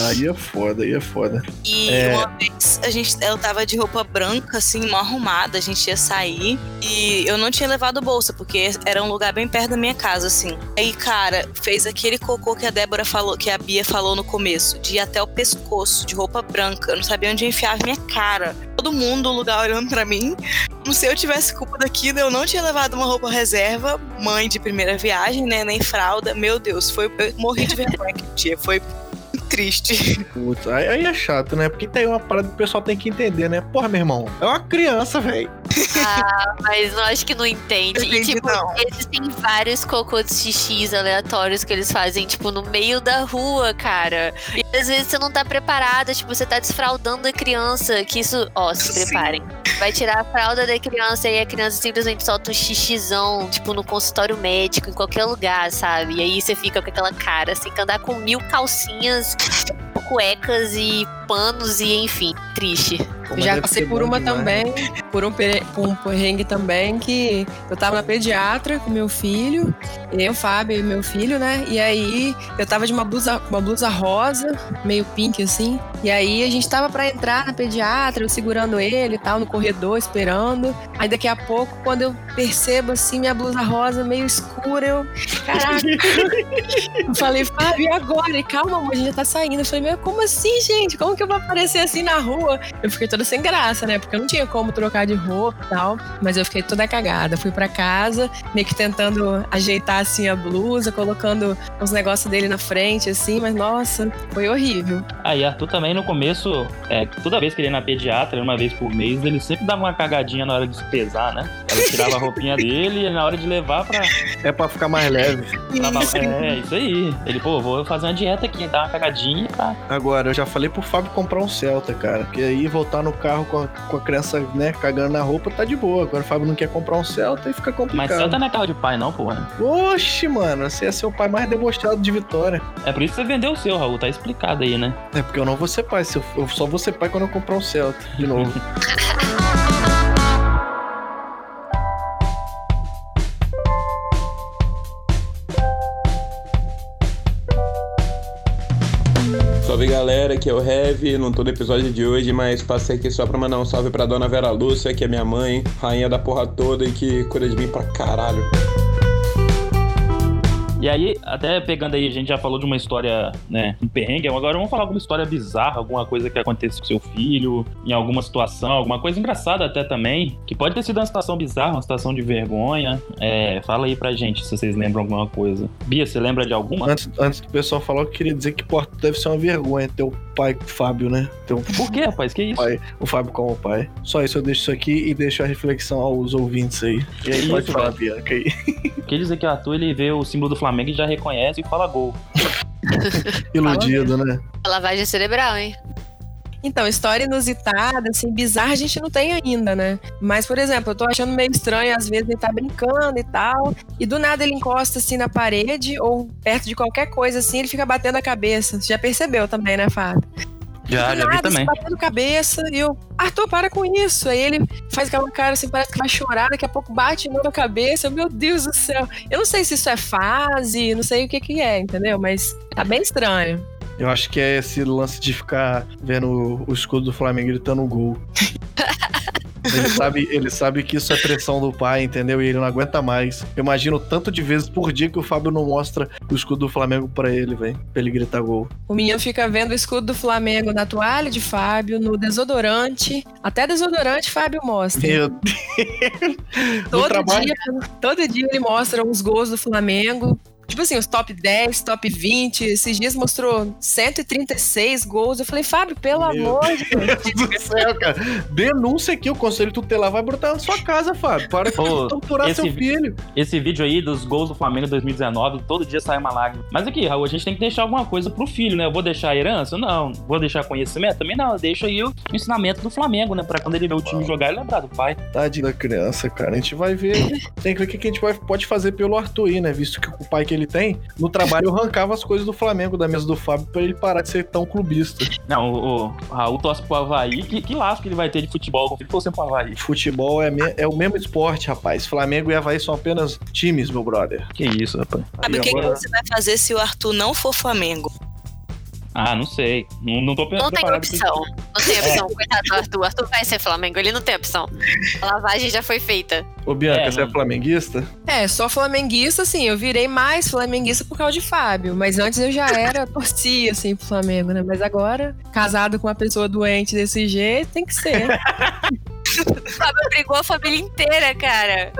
Speaker 3: Aí é foda, aí é foda.
Speaker 7: E
Speaker 3: É.
Speaker 7: uma vez a gente, eu tava de roupa branca, assim, mal arrumada, a gente ia sair. E eu não tinha levado bolsa, porque era um lugar bem perto da minha casa, assim. Aí, cara, fez aquele cocô que a Débora falou, que a Bia falou no começo, de ir até o pescoço, de roupa branca. Eu não sabia onde enfiar a minha cara. Todo mundo no lugar olhando pra mim. Como se eu tivesse culpa daquilo, eu não tinha levado uma roupa reserva, mãe de primeira viagem, né? Nem fralda. Meu Deus, foi. Eu morri de vergonha aquele dia. Foi triste.
Speaker 3: Putz, aí, aí é chato, né? Porque tem uma parada que o pessoal tem que entender, né? Porra, meu irmão, é uma criança, velho.
Speaker 6: Ah, mas eu acho que não entende. E,
Speaker 7: Entendi,
Speaker 6: tipo,
Speaker 7: não.
Speaker 6: existem vários cocô de xixis aleatórios que eles fazem, tipo, no meio da rua, cara. E às vezes você não tá preparada, tipo, você tá desfraldando a criança, que isso, ó, se
Speaker 7: Sim.
Speaker 6: Vai tirar a fralda da criança e a criança simplesmente solta um xixizão, tipo, no consultório médico, em qualquer lugar, sabe? E aí você fica com aquela cara, assim, que andar com mil calcinhas, cuecas e panos e enfim, triste.
Speaker 3: Pô,
Speaker 5: Já passei por uma
Speaker 3: demais.
Speaker 5: também, por um, por um perrengue também, que eu tava na pediatra com meu filho, eu, Fábio e meu filho, né? E aí eu tava de uma blusa, uma blusa rosa, meio pink assim. E aí a gente tava pra entrar na pediatra, eu segurando ele e tal, no corredor, esperando. Aí daqui a pouco, quando eu percebo assim, minha blusa rosa meio escura, eu. Caraca! [laughs] eu falei, Fábio, e agora? E calma, amor, a gente já tá saindo. Eu falei, meu, como assim, gente? Como que eu vou aparecer assim na rua? Eu fiquei toda sem graça, né? Porque eu não tinha como trocar de roupa e tal. Mas eu fiquei toda cagada. Fui pra casa, meio que tentando ajeitar assim a blusa, colocando os negócios dele na frente, assim. Mas nossa, foi horrível.
Speaker 4: Aí Arthur também no começo, é, toda vez que ele ia na pediatra, uma vez por mês, ele sempre dava uma cagadinha na hora de se pesar, né? Ela tirava a roupinha [laughs] dele e na hora de levar pra.
Speaker 3: É pra ficar mais leve.
Speaker 4: pra- é, isso aí. Ele, pô, vou fazer uma dieta aqui, dar uma cagadinha pra.
Speaker 3: Agora, eu já falei pro Fábio comprar um Celta, cara. Porque aí voltar no carro com a, com a criança, né, cagando na roupa, tá de boa. Agora o Fábio não quer comprar um Celta e fica
Speaker 4: Mas
Speaker 3: complicado.
Speaker 4: Celta não é carro de pai, não, porra.
Speaker 3: Oxe, mano, você é seu pai mais debochado de Vitória.
Speaker 4: É por isso que você vendeu o seu, Raul, tá explicado aí, né?
Speaker 3: É porque eu não vou ser pai. Eu só vou ser pai quando eu comprar um Celta de novo. [laughs]
Speaker 11: galera, aqui é o Heavy, não tô no episódio de hoje, mas passei aqui só pra mandar um salve pra dona Vera Lúcia, que é minha mãe, rainha da porra toda e que cuida de mim pra caralho.
Speaker 4: E aí, até pegando aí, a gente já falou de uma história, né, um perrengue, agora vamos falar alguma história bizarra, alguma coisa que aconteceu com seu filho, em alguma situação, alguma coisa engraçada até também, que pode ter sido uma situação bizarra, uma situação de vergonha. É, fala aí pra gente se vocês lembram alguma coisa. Bia, você lembra de alguma?
Speaker 3: Antes, antes do pessoal falar, eu queria dizer que, pô, deve ser uma vergonha ter o pai com o Fábio, né? Um
Speaker 4: Por quê, rapaz? Que isso?
Speaker 3: pai, o Fábio como pai. Só isso eu deixo isso aqui e deixo a reflexão aos ouvintes aí.
Speaker 4: Que isso,
Speaker 3: Pode falar? Bianca aí. [laughs]
Speaker 4: Quer dizer que o Arthur ele vê o símbolo do Flamengo e já reconhece e fala gol. [laughs]
Speaker 3: Iludido, né?
Speaker 6: Lavagem cerebral, hein?
Speaker 5: Então, história inusitada, assim, bizarra a gente não tem ainda, né? Mas, por exemplo, eu tô achando meio estranho, às vezes ele tá brincando e tal, e do nada ele encosta assim na parede ou perto de qualquer coisa assim, ele fica batendo a cabeça. Você já percebeu também, né, Fábio?
Speaker 4: Já,
Speaker 5: Do
Speaker 4: já vi
Speaker 5: nada,
Speaker 4: também.
Speaker 5: assim, batendo cabeça, e eu, Arthur, para com isso. Aí ele faz aquela cara assim, parece que vai chorar, daqui a pouco bate na cabeça. Meu Deus do céu. Eu não sei se isso é fase, não sei o que que é, entendeu? Mas tá bem estranho.
Speaker 3: Eu acho que é esse lance de ficar vendo o, escudo do Flamengo gritando gol. [laughs] Ele sabe, ele sabe que isso é pressão do pai, entendeu? E ele não aguenta mais. Eu imagino tanto de vezes por dia que o Fábio não mostra o escudo do Flamengo pra ele, velho. Pra ele gritar gol.
Speaker 5: O menino fica vendo o escudo do Flamengo na toalha de Fábio, no desodorante. Até desodorante Fábio mostra.
Speaker 3: Meu Deus. [laughs]
Speaker 5: Todo dia, todo dia ele mostra os gols do Flamengo. Tipo assim, os top 10, top 20. Esses dias mostrou 136 gols. Eu falei, Fábio, pelo
Speaker 3: Meu
Speaker 5: amor de Deus.
Speaker 3: do céu, cara. Denúncia aqui, o Conselho Tutelar vai botar na sua casa, Fábio. Para de
Speaker 4: Ô,
Speaker 3: torturar seu filho.
Speaker 4: Esse vídeo aí dos gols do Flamengo 2019, todo dia sai uma lágrima. Mas aqui, Raul, a gente tem que deixar alguma coisa pro filho, né? Eu vou deixar a herança? Não. Vou deixar conhecimento? Também não. Eu deixo aí o ensinamento do Flamengo, né? Pra quando ele ver o time jogar, ele lembrar do pai.
Speaker 3: Tadinho da criança, cara. A gente vai ver. Tem que ver o que que a gente vai, pode fazer pelo Arthur aí, né? Visto que o pai que ele tem, no trabalho eu arrancava as coisas do Flamengo da mesa do Fábio pra ele parar de ser tão clubista.
Speaker 4: Não, o, o Raul torce pro Havaí. Que, que lasco que ele vai ter de futebol filho torcendo pro Havaí?
Speaker 3: Futebol é, me- é o mesmo esporte, rapaz. Flamengo e Havaí são apenas times, meu brother.
Speaker 4: Que isso, rapaz.
Speaker 7: Sabe o que, que
Speaker 3: agora-
Speaker 7: você vai fazer se o Arthur não for Flamengo?
Speaker 4: Ah, não sei. Não, não tô
Speaker 6: Não tem opção. Não tem opção. Coitado do Arthur. Arthur vai ser Flamengo, ele não tem opção. A lavagem já foi feita.
Speaker 3: Ô, Bianca,
Speaker 4: É,
Speaker 3: você é
Speaker 4: não-
Speaker 3: flamenguista?
Speaker 5: É, só flamenguista, assim, eu virei mais flamenguista por causa de Fábio. Mas antes eu já era, torcia, assim, pro Flamengo, né? Mas agora, casado com uma pessoa doente desse jeito, tem que ser. [laughs]
Speaker 6: Fábio brigou a família inteira, cara.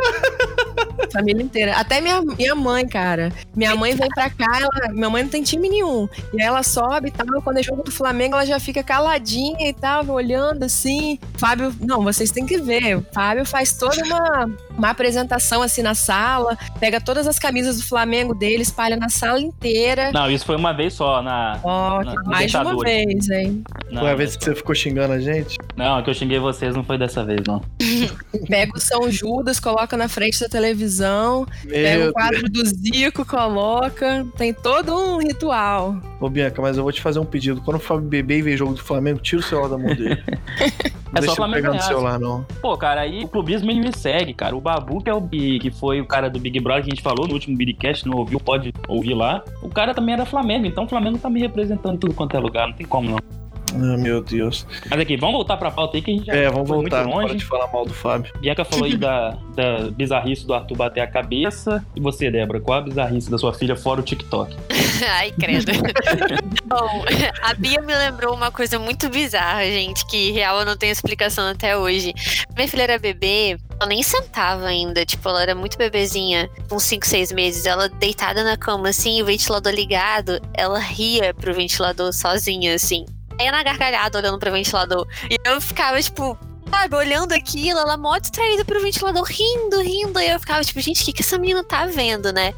Speaker 5: Família inteira. Até minha, minha mãe, cara. Minha mãe vem pra cá, ela, minha mãe não tem time nenhum. E aí ela sobe e tal. Quando é jogo do Flamengo, ela já fica caladinha e tal, olhando assim. Fábio, não, vocês têm que ver. Fábio faz toda uma, uma apresentação assim na sala, pega todas as camisas do Flamengo dele, espalha na sala inteira.
Speaker 4: Não, isso foi uma vez só na.
Speaker 5: Ó,
Speaker 4: na-
Speaker 5: que
Speaker 4: no
Speaker 5: mais de uma vez, hein?
Speaker 4: Não,
Speaker 3: Foi a vez que você ficou xingando a gente?
Speaker 4: não, que eu xinguei vocês não foi dessa vez, não. [laughs]
Speaker 5: Pega o São Judas, coloca na frente da televisão, pega
Speaker 3: Meu
Speaker 5: o quadro do Zico, coloca. Tem todo um ritual.
Speaker 3: Ô, Bianca, mas eu vou te fazer um pedido. Quando o Fábio beber e ver jogo do Flamengo, tira o celular da mão dele. [laughs]
Speaker 4: É só o Flamengo
Speaker 3: pegar no celular, não.
Speaker 4: Pô, cara, aí o clubismo ele me segue, cara. O Babu, que é o que foi o cara do Big Brother que a gente falou no último Bigcast, não ouviu, pode ouvir lá. O cara também era Flamengo, então o Flamengo tá me representando em tudo quanto é lugar, não tem como não.
Speaker 3: Ah, meu Deus.
Speaker 4: Mas aqui, vamos voltar pra pauta aí que a gente já
Speaker 3: É, vamos
Speaker 4: foi
Speaker 3: voltar.
Speaker 4: muito
Speaker 3: Para
Speaker 4: longe.
Speaker 3: de falar mal do Fábio.
Speaker 4: Bianca falou aí da, da bizarrice do Arthur bater a cabeça. E você, Débora, qual a bizarrice da sua filha fora o TikTok? [laughs]
Speaker 6: Ai, credo. [laughs] Bom, a Bia me lembrou uma coisa muito bizarra, gente, que real eu não tenho explicação até hoje. Minha filha era bebê, ela nem sentava ainda, tipo, ela era muito bebezinha, uns 5, 6 meses. Ela deitada na cama, assim, o ventilador ligado, ela ria pro ventilador sozinha, assim. Na gargalhada olhando pro ventilador. E eu ficava, tipo, sabe, olhando aquilo, ela mó distraída pro ventilador, rindo, rindo. E eu ficava, tipo, gente, o que, que essa menina tá vendo, né?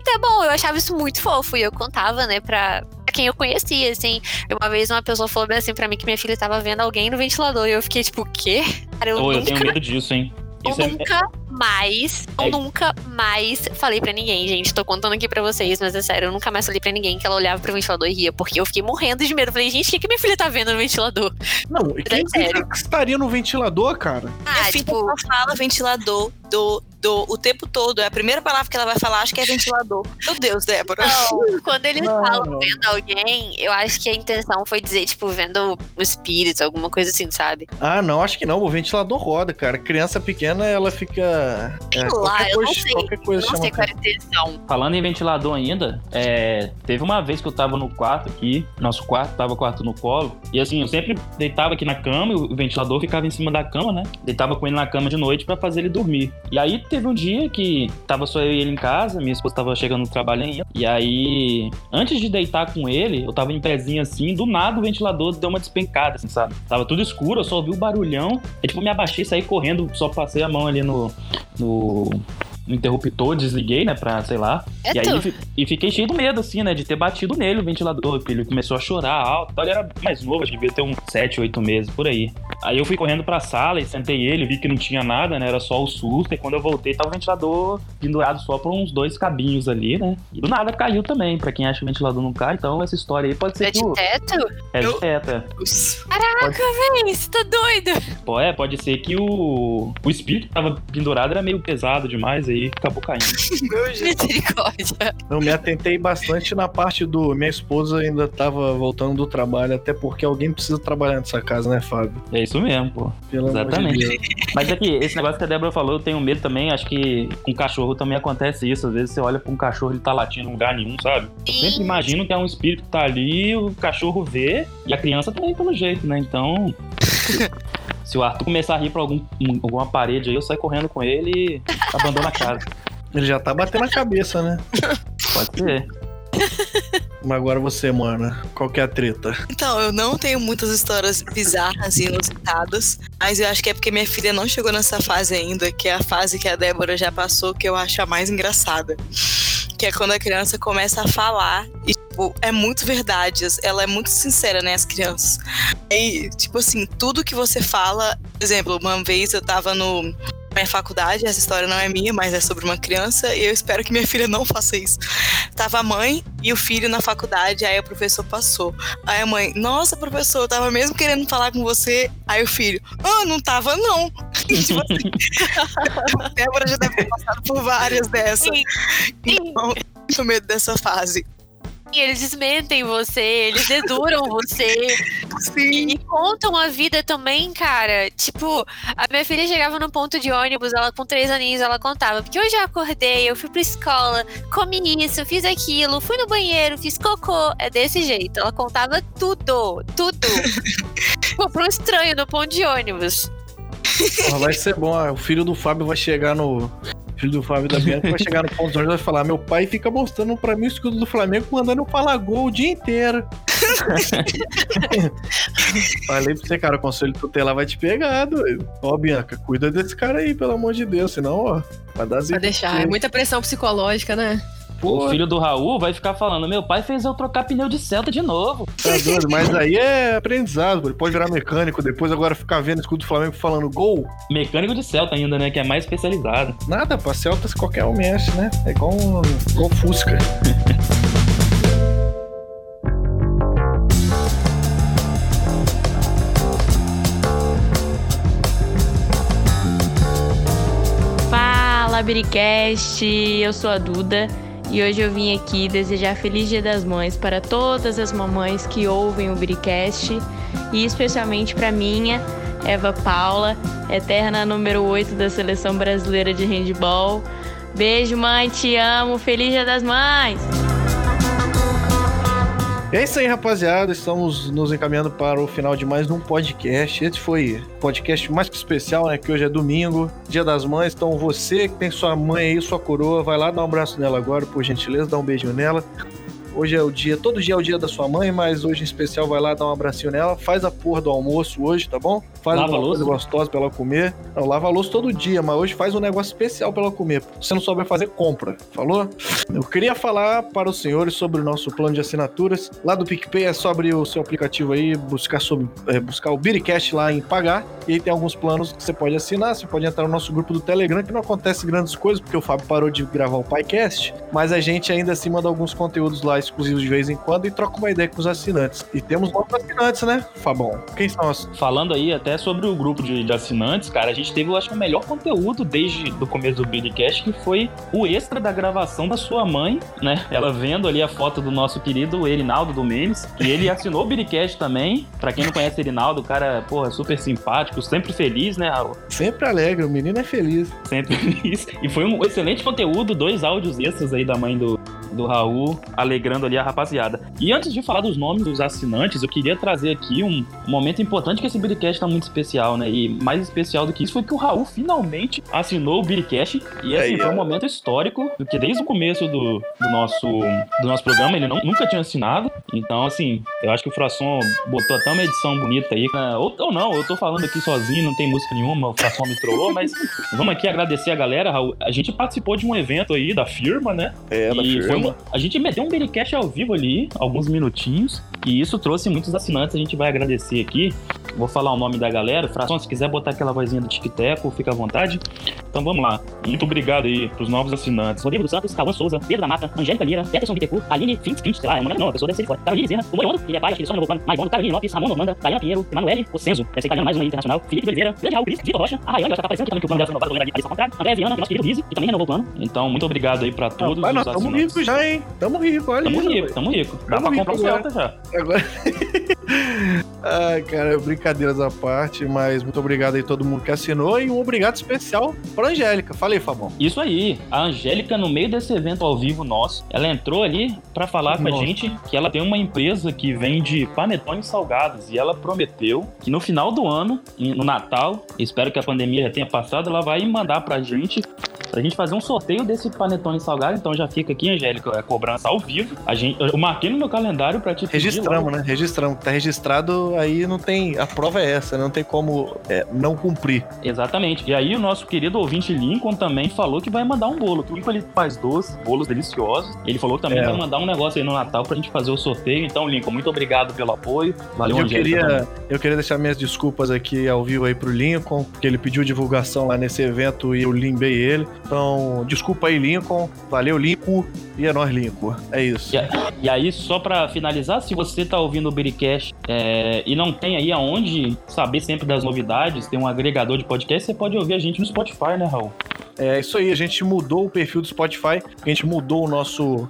Speaker 6: Então é bom, eu achava isso muito fofo. E eu contava, né, pra, quem eu conhecia, assim. Uma vez uma pessoa falou assim pra mim que minha filha tava vendo alguém no ventilador. E eu fiquei, tipo, o quê? Cara, eu
Speaker 4: eu
Speaker 6: nunca,
Speaker 4: tenho medo disso, hein?
Speaker 6: eu
Speaker 4: Isso é,
Speaker 6: nunca mais, eu
Speaker 4: É.
Speaker 6: nunca mais falei pra ninguém, gente. Tô contando aqui pra vocês, mas é sério, eu nunca mais falei pra ninguém que ela olhava pro ventilador e ria, porque eu fiquei morrendo de medo. Falei, gente, o que, que minha filha tá vendo no ventilador?
Speaker 3: Não, e quem
Speaker 6: É
Speaker 3: que estaria no ventilador, cara?
Speaker 6: Ah,
Speaker 7: filha
Speaker 6: tipo,
Speaker 7: só fala ventilador do, do, o tempo todo. É a primeira palavra que ela vai falar, acho que é ventilador. Meu Deus, Débora.
Speaker 6: Não, [laughs] quando eles
Speaker 3: Não.
Speaker 6: falam vendo alguém, eu acho que a intenção foi dizer, tipo, vendo o espírito, alguma coisa assim, sabe?
Speaker 3: Ah, não, acho que não. O ventilador roda, cara. Criança pequena, ela fica. É,
Speaker 6: lá,
Speaker 3: qualquer
Speaker 6: eu
Speaker 3: coisa,
Speaker 6: não sei.
Speaker 3: Qualquer coisa
Speaker 6: não sei qual era a intenção.
Speaker 4: Falando em ventilador ainda, é, teve uma vez que eu tava no quarto aqui, nosso quarto, tava o quarto no colo, e assim, eu sempre deitava aqui na cama, e o ventilador ficava em cima da cama, né? Deitava com ele na cama de noite pra fazer ele dormir. E aí teve um dia que tava só eu e ele em casa, minha esposa tava chegando no trabalho ainda, e aí, antes de deitar com ele, eu tava em pezinho assim, do nada o ventilador deu uma despencada, assim, sabe? Tava tudo escuro, eu só ouvi o barulhão, aí tipo, eu me abaixei, saí correndo, só passei a mão ali no, no, no interruptor, desliguei, né, pra, sei lá,
Speaker 6: É
Speaker 4: e aí
Speaker 6: tu.
Speaker 4: fi- e fiquei cheio do medo, assim, né? De ter batido nele o ventilador. Ele começou a chorar alto. Ele era mais novo, acho que devia ter uns 7, 8 meses, por aí. Aí eu fui correndo pra sala e sentei ele, vi que não tinha nada, né? Era só o susto. E quando eu voltei, tava o ventilador pendurado só por uns dois cabinhos ali, né? E do nada caiu também, pra quem acha que o ventilador não cai. Então essa história aí pode ser
Speaker 6: É
Speaker 4: que
Speaker 6: de
Speaker 4: o...
Speaker 6: teto?
Speaker 4: É de teto, é.
Speaker 6: Caraca, véi, você tá doido?
Speaker 4: Pô, é, pode ser que o, o espírito que tava pendurado era meio pesado demais, aí acabou caindo. [laughs]
Speaker 6: Misericórdia.
Speaker 3: Eu me atentei bastante na parte do. Minha esposa ainda tava voltando do trabalho, até porque alguém precisa trabalhar nessa casa, né, Fábio?
Speaker 4: É isso mesmo, pô.
Speaker 3: Pelo amor de
Speaker 4: Exatamente.
Speaker 3: Deus.
Speaker 4: Mas é que esse negócio que a Débora falou, eu tenho medo também. Acho que com cachorro também acontece isso. Às vezes você olha pra um cachorro ele tá latindo em lugar nenhum, sabe? Eu sempre imagino que é um espírito que tá ali, o cachorro vê, e a criança também pelo jeito, né? Então. [laughs] Se o Arthur começar a rir pra algum, um- alguma parede aí, eu saio correndo com ele e abandono a casa.
Speaker 3: Ele já tá batendo a cabeça, né?
Speaker 4: Pode ser.
Speaker 3: Mas agora você, mano. Qual que é a treta?
Speaker 7: Então, eu não tenho muitas histórias bizarras e inusitadas, mas eu acho que é porque minha filha não chegou nessa fase ainda, que é a fase que a Débora já passou, que eu acho a mais engraçada. Que é quando a criança começa a falar e, tipo, é muito verdade. Ela é muito sincera, né, as crianças. E, tipo assim, tudo que você fala. Por exemplo, uma vez eu tava no. na Minha faculdade, essa história não é minha, mas é sobre uma criança, e eu espero que minha filha não faça isso. Tava a mãe e o filho na faculdade, aí o professor passou. Aí a mãe, nossa, professor, eu tava mesmo querendo falar com você. Aí o filho, ah, não tava não. [laughs] tipo assim, [laughs] a Débora já deve ter passado por várias dessas. Então, muito medo dessa fase.
Speaker 6: Eles desmentem você, eles deduram você.
Speaker 7: Sim.
Speaker 6: E contam a vida também, cara. Tipo, a minha filha chegava no ponto de ônibus, ela com três aninhos, ela contava. Porque hoje eu acordei, eu fui pra escola, comi isso, fiz aquilo, fui no banheiro, fiz cocô. É desse jeito. Ela contava tudo, tudo. [laughs] tipo, pra um estranho no ponto de ônibus.
Speaker 3: Vai ser bom. O filho do Fábio vai chegar no. O filho do Fábio da Bianca vai chegar no ponto de ônibus e vai falar: Meu pai fica mostrando pra mim o escudo do Flamengo, mandando eu falar gol o dia inteiro. [laughs] Falei pra você, cara, o conselho tutelar vai te pegar, doido. Ó, Bianca, cuida desse cara aí, pelo amor de Deus, senão, ó, vai dar zica.
Speaker 5: Pra deixar. É muita pressão psicológica, né?
Speaker 4: O filho do Raul vai ficar falando: Meu pai fez eu trocar pneu de Celta de novo.
Speaker 3: Tá doido, mas aí é aprendizado, pô. ele pode virar mecânico, depois agora ficar vendo o escudo do Flamengo falando gol.
Speaker 4: Mecânico de Celta ainda, né? Que é mais especializado.
Speaker 3: Nada, pra Celtas qualquer um mexe, né? É igual um igual Fusca. [laughs]
Speaker 10: Fala, Biricast! Eu sou a Duda e hoje eu vim aqui desejar Feliz Dia das Mães para todas as mamães que ouvem o Biricast e especialmente para minha, Eva Paula, eterna número 8 da Seleção Brasileira de Handball. Beijo, mãe, te amo! Feliz Dia das Mães!
Speaker 3: É isso aí, rapaziada. Estamos nos encaminhando para o final de mais um podcast. Esse foi podcast mais que especial, né? Que hoje é domingo, dia das mães. Então, você que tem sua mãe aí, sua coroa, vai lá dar um abraço nela agora, por gentileza, dá um beijinho nela. Hoje é o dia, todo dia é o dia da sua mãe, mas hoje em especial vai lá dar um abracinho nela. Faz a porra do almoço hoje, tá bom? Faz
Speaker 4: Lava
Speaker 3: uma
Speaker 4: louça?
Speaker 3: coisa gostosa pra ela comer. Não, lava a louça todo dia, mas hoje faz um negócio especial pra ela comer. Você não souber fazer, compra. Falou? Eu queria falar para os senhores sobre o nosso plano de assinaturas. Lá do PicPay é só abrir o seu aplicativo aí, buscar, sobre, é, buscar o Biricast lá em pagar. E aí tem alguns planos que você pode assinar. Você pode entrar no nosso grupo do Telegram, que não acontece grandes coisas, porque o Fábio parou de gravar o podcast. Mas a gente ainda assim manda alguns conteúdos lá exclusivos de vez em quando e troca uma ideia com os assinantes. E temos novos assinantes, né, Fabão? Quem são os.
Speaker 4: Falando aí até sobre o grupo de, de assinantes, cara, a gente teve, eu acho, o melhor conteúdo desde o começo do Billycast, que foi o extra da gravação da sua mãe, né? Ela vendo ali a foto do nosso querido Erinaldo do Memes, e ele [laughs] assinou o Billycast também. Pra quem não conhece Erinaldo, o cara, porra, super simpático, sempre feliz, né, Raul?
Speaker 3: Sempre alegre, o menino é feliz.
Speaker 4: Sempre [laughs] feliz. E foi um excelente conteúdo, dois áudios extras aí da mãe do, do Raul, alegrando ali a rapaziada. E antes de falar dos nomes dos assinantes, eu queria trazer aqui um, momento importante que esse Biricast tá muito especial, né? E mais especial do que isso foi que o Raul finalmente assinou o Biricast. E assim, foi um momento histórico, porque desde o começo do, do nosso, do nosso programa ele não- nunca tinha assinado. Então, assim, eu acho que o Frasson botou até uma edição bonita aí. né? Ou, ou não, eu tô falando aqui sozinho, não tem música nenhuma, o Frasson me trollou, mas [laughs] vamos aqui agradecer a galera, Raul. A gente participou de um evento aí da firma, né?
Speaker 3: É, da
Speaker 4: foi
Speaker 3: firma.
Speaker 4: Uma- a gente meteu um Bericast ao vivo ali, alguns minutinhos, e isso trouxe muitos assinantes, a gente vai agradecer aqui. Vou falar o nome da galera. Fração, se quiser botar aquela vozinha do tic-teco, fica à vontade. Então vamos lá. Muito obrigado aí pros novos assinantes.
Speaker 12: Rodrigo dos Santos, Cauã Souza, Pedro da Mata, Angélica Lira, Peterson Bittencourt, Aline Fins, Fins, sei lá, é uma não, a pessoa deve ser de fora. Caroline o é pai, acho que ele só não plano, Maivono, Caroline Lopes, Ramon Normanda, Dayana Pinheiro, Emanuele, Ocenzo, deve ser italiano mais um aí internacional, Felipe de Oliveira, Grande Raul Cris, Vitor Rocha, a Rayane, ela tá aparecendo aqui também que o plano dela foi renovado, ali, ali ao contrário, André Viana, que é nosso querido Rizzi, que também renovou o plano.
Speaker 4: Então, muito obrigado aí pra todos
Speaker 3: nós
Speaker 4: os
Speaker 3: estamos
Speaker 4: assinantes.
Speaker 3: ricos já, hein? Tamo rico, olha
Speaker 4: Tamo rico, tamo rico. Dá
Speaker 3: Tamo
Speaker 4: pra
Speaker 3: rico
Speaker 4: comprar
Speaker 3: agora.
Speaker 4: Celta já.
Speaker 3: Agora. [laughs] Ai, cara, brincadeiras à parte, mas muito obrigado aí todo mundo que assinou e um obrigado especial pra Angélica. Falei, Fabão.
Speaker 4: Isso aí, a Angélica, no meio desse evento ao vivo nosso, ela entrou ali pra falar com a
Speaker 3: Nossa.
Speaker 4: gente que ela tem uma empresa que vende panetones salgados e ela prometeu que no final do ano, no Natal, espero que a pandemia já tenha passado, ela vai mandar pra gente. Pra gente fazer um sorteio desse panetone salgado, então já fica aqui, Angélica, a cobrança ao vivo. A gente, eu marquei no meu calendário pra te
Speaker 3: Registramos, né? Registramos. Tá registrado, aí não tem. A prova é essa, não tem como é, não cumprir.
Speaker 4: Exatamente. E aí o nosso querido ouvinte Lincoln também falou que vai mandar um bolo. Que o Lincoln ele faz doces, bolos deliciosos. Ele falou que também
Speaker 3: É.
Speaker 4: vai mandar um negócio aí no Natal pra gente fazer o sorteio. Então, Lincoln, muito obrigado pelo apoio. Valeu,
Speaker 3: eu
Speaker 4: Angélica.
Speaker 3: queria,
Speaker 4: também.
Speaker 3: eu queria deixar minhas desculpas aqui ao vivo aí pro Lincoln, porque ele pediu divulgação lá nesse evento e eu limbei ele. Então, desculpa aí, Lincoln. Valeu, Lincoln. E é nóis, Lincoln. É isso.
Speaker 4: E, e aí, só pra finalizar, se você tá ouvindo o Biricast é, e não tem aí aonde saber sempre das novidades, tem um agregador de podcast, você pode ouvir a gente no Spotify, né, Raul?
Speaker 3: É isso aí, a gente mudou o perfil do Spotify, a gente mudou o nosso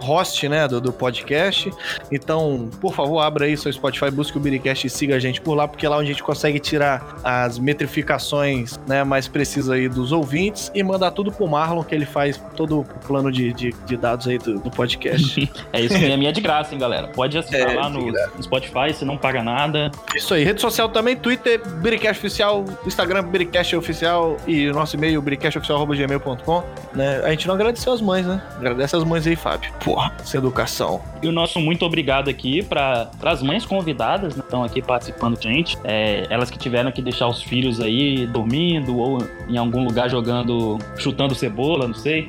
Speaker 3: host, né, do, do podcast. Então, por favor, abra aí seu Spotify, busque o Biricast e siga a gente por lá, porque é lá onde a gente consegue tirar as metrificações, né, mais precisas aí dos ouvintes e mandar tudo pro Marlon, que ele faz todo o plano de, de, de dados aí do, do podcast. [laughs]
Speaker 4: É isso mesmo, e é de graça, hein, galera. Pode assinar
Speaker 3: É,
Speaker 4: lá no, no Spotify, você não paga nada.
Speaker 3: Isso aí, rede social também, Twitter, Biricast Oficial, Instagram, Biricast Oficial e nosso e-mail, biricastoficial.gmail.com, né? A gente não agradeceu as mães, né? Agradece as mães aí, Fábio. Porra, essa educação.
Speaker 4: E o nosso muito obrigado aqui para as mães convidadas né, que estão aqui participando com a gente. É, elas que tiveram que deixar os filhos aí dormindo ou em algum lugar jogando, chutando cebola, não sei.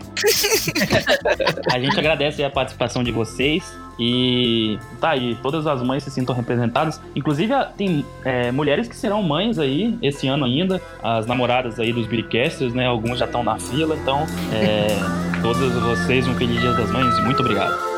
Speaker 4: [laughs] a gente agradece a participação de vocês. E tá aí, todas as mães se sintam representadas. Inclusive, tem é, mulheres que serão mães aí esse ano ainda, as namoradas aí dos Biricasters, né? Alguns já estão na fila, então é, todas vocês um feliz dia das mães muito obrigado.